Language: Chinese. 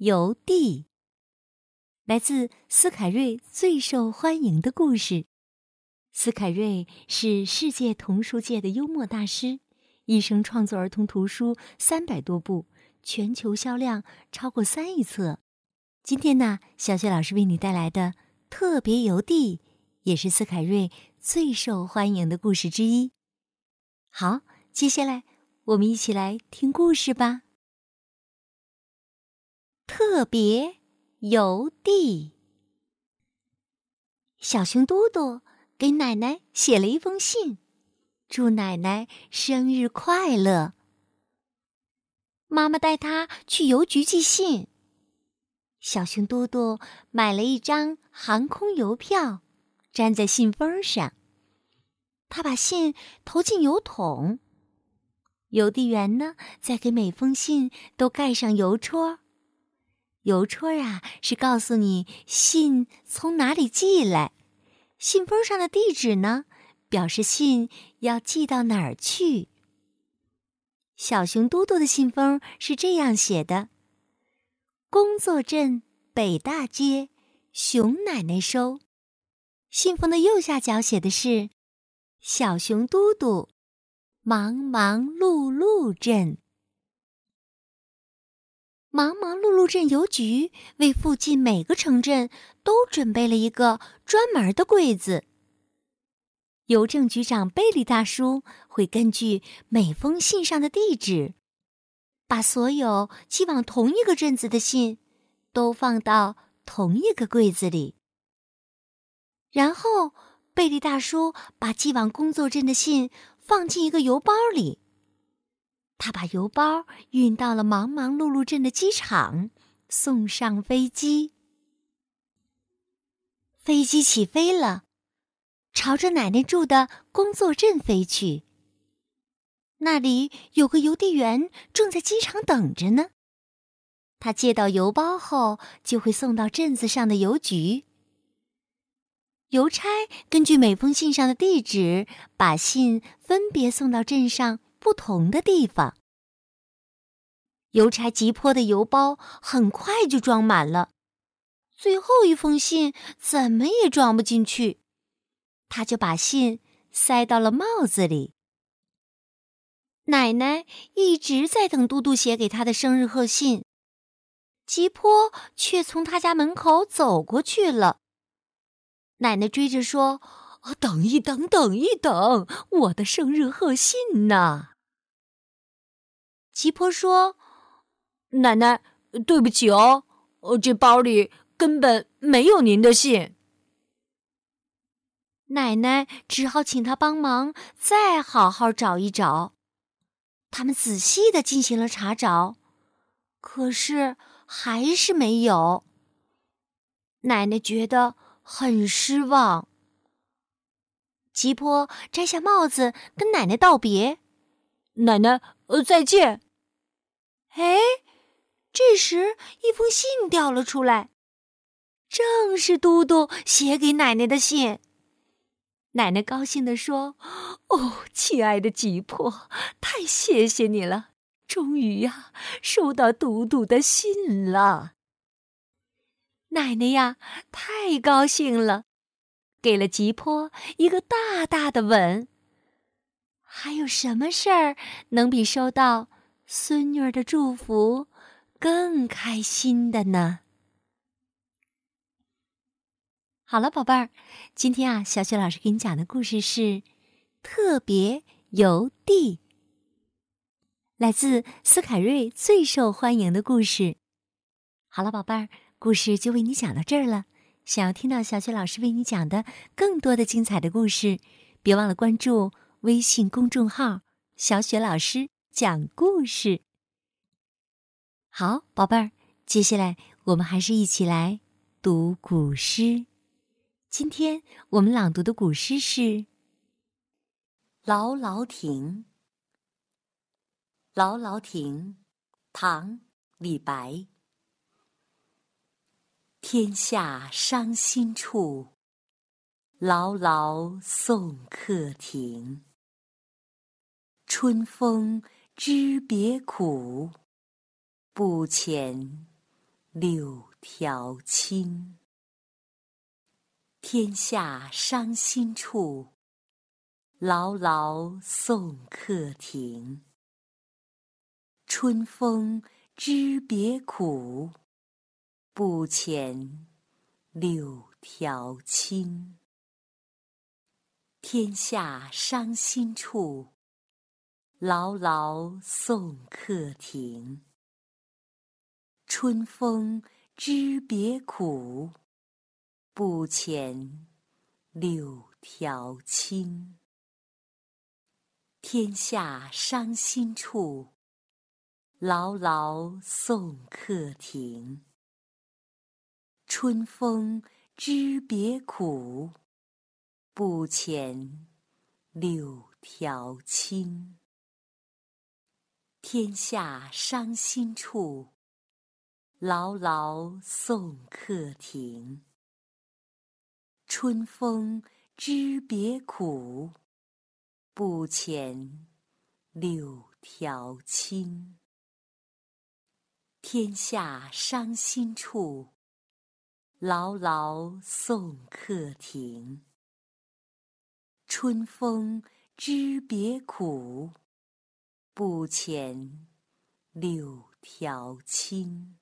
邮递。来自斯凯瑞最受欢迎的故事。斯凯瑞是世界童书界的幽默大师，一生创作儿童图书三百多部，全球销量超过三亿册。今天呢，小雪老师为你带来的特别邮递，也是斯凯瑞最受欢迎的故事之一。好，接下来我们一起来听故事吧。特别。邮递，小熊嘟嘟给奶奶写了一封信，祝奶奶生日快乐。妈妈带他去邮局寄信，小熊嘟嘟买了一张航空邮票，粘在信封上。他把信投进邮筒，邮递员呢，再给每封信都盖上邮戳。邮戳啊，是告诉你信从哪里寄来；信封上的地址呢，表示信要寄到哪儿去。小熊嘟嘟的信封是这样写的：“工作镇北大街，熊奶奶收。”信封的右下角写的是：“小熊嘟嘟，忙忙碌碌镇。”忙忙碌碌镇邮局为附近每个城镇都准备了一个专门的柜子。邮政局长贝利大叔会根据每封信上的地址，把所有寄往同一个镇子的信都放到同一个柜子里。然后，贝利大叔把寄往工作镇的信放进一个邮包里。他把邮包运到了忙忙碌碌镇的机场，送上飞机。飞机起飞了，朝着奶奶住的工作镇飞去。那里有个邮递员正在机场等着呢。他接到邮包后，就会送到镇子上的邮局。邮差根据每封信上的地址，把信分别送到镇上。不同的地方，邮差急迫的邮包很快就装满了，最后一封信怎么也装不进去，他就把信塞到了帽子里。奶奶一直在等嘟嘟写给她的生日贺信，急坡却从他家门口走过去了。奶奶追着说：“等一等，等一等，我的生日贺信呢？”吉婆说：“奶奶，对不起哦，这包里根本没有您的信。”奶奶只好请他帮忙再好好找一找。他们仔细的进行了查找，可是还是没有。奶奶觉得很失望。吉婆摘下帽子，跟奶奶道别：“奶奶，呃，再见。”哎，这时一封信掉了出来，正是嘟嘟写给奶奶的信。奶奶高兴地说：“哦，亲爱的吉婆，太谢谢你了！终于呀，收到嘟嘟的信了。”奶奶呀，太高兴了，给了吉婆一个大大的吻。还有什么事儿能比收到？孙女儿的祝福，更开心的呢。好了，宝贝儿，今天啊，小雪老师给你讲的故事是特别邮递，来自斯凯瑞最受欢迎的故事。好了，宝贝儿，故事就为你讲到这儿了。想要听到小雪老师为你讲的更多的精彩的故事，别忘了关注微信公众号“小雪老师”。讲故事，好，宝贝儿。接下来，我们还是一起来读古诗。今天我们朗读的古诗是《劳劳亭》。劳劳亭，唐·李白。天下伤心处，劳劳送客亭。春风知别苦，不遣。柳条青，天下伤心处，劳劳送客亭。春风知别苦，不遣柳条青。天下伤心处，劳劳送客亭。春风知别苦，不遣柳条青。天下伤心处，劳劳送客亭。春风知别苦，不遣柳条青。天下伤心处。劳劳送客亭。春风知别苦，不遣柳条青。天下伤心处，劳劳送客亭。春风知别苦，不遣柳条青。